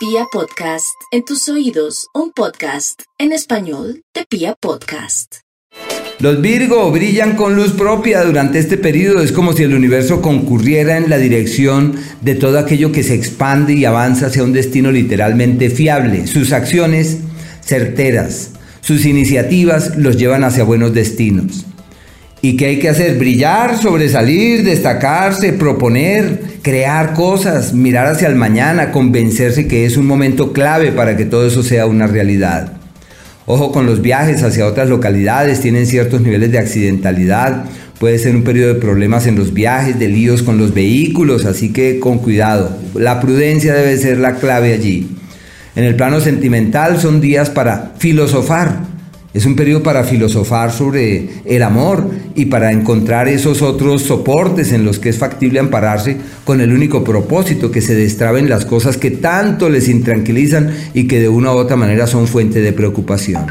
Pia Podcast, en tus oídos, un podcast en español de Pia Podcast. Los Virgo brillan con luz propia durante este periodo. Es como si el universo concurriera en la dirección de todo aquello que se expande y avanza hacia un destino literalmente fiable. Sus acciones certeras, sus iniciativas los llevan hacia buenos destinos. ¿Y qué hay que hacer? Brillar, sobresalir, destacarse, proponer, crear cosas, mirar hacia el mañana, convencerse que es un momento clave para que todo eso sea una realidad. Ojo con los viajes hacia otras localidades, tienen ciertos niveles de accidentalidad, puede ser un periodo de problemas en los viajes, de líos con los vehículos, así que con cuidado. La prudencia debe ser la clave allí. En el plano sentimental son días para filosofar, es un periodo para filosofar sobre el amor y para encontrar esos otros soportes en los que es factible ampararse con el único propósito que se destraben las cosas que tanto les intranquilizan y que de una u otra manera son fuente de preocupación.